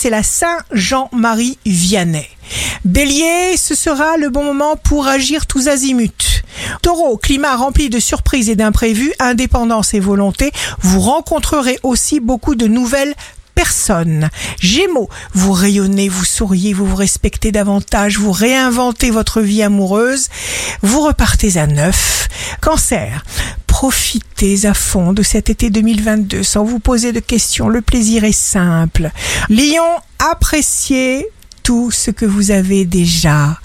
c'est la Saint-Jean-Marie Vianney. Bélier, ce sera le bon moment pour agir tous azimuts. Taureau, climat rempli de surprises et d'imprévus, indépendance et volonté, vous rencontrerez aussi beaucoup de nouvelles personnes. Gémeaux, vous rayonnez, vous souriez, vous vous respectez davantage, vous réinventez votre vie amoureuse, vous repartez à neuf. Cancer, profitez à fond de cet été 2022 sans vous poser de questions, le plaisir est simple. Lion, appréciez tout ce que vous avez déjà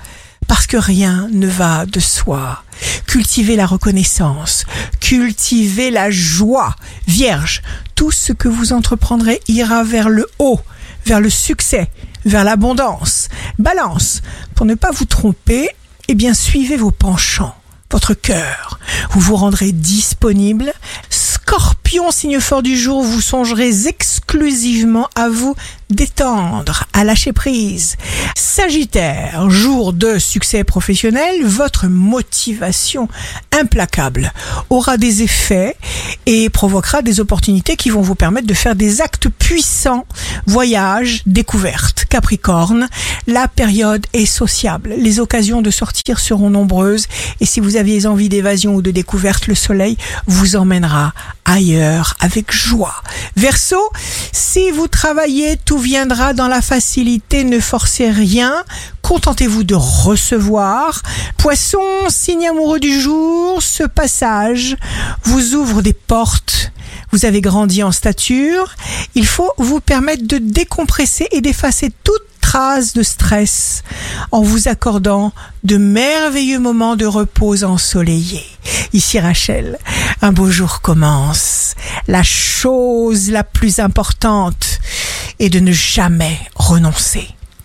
parce que rien ne va de soi. Cultivez la reconnaissance, cultivez la joie. Vierge, tout ce que vous entreprendrez ira vers le haut, vers le succès, vers l'abondance. Balance, pour ne pas vous tromper, eh bien suivez vos penchants, votre cœur. Vous vous rendrez disponible. Scorpion, signe fort du jour, vous songerez exclusivement à vous détendre, à lâcher prise. Sagittaire, jour de succès professionnel, votre motivation implacable aura des effets et provoquera des opportunités qui vont vous permettre de faire des actes puissants. Voyage, découverte. Capricorne, la période est sociable. Les occasions de sortir seront nombreuses et si vous aviez envie d'évasion ou de découverte, le soleil vous emmènera ailleurs avec joie. Verseau, si vous travaillez, tout viendra dans la facilité, ne forcez rien, contentez-vous de recevoir. Poisson, signe amoureux du jour, ce passage vous ouvre des portes. Vous avez grandi en stature, il faut vous permettre de décompresser et d'effacer toute trace de stress en vous accordant de merveilleux moments de repos ensoleillés. Ici Rachel, un beau jour commence. La chose la plus importante est de ne jamais renoncer.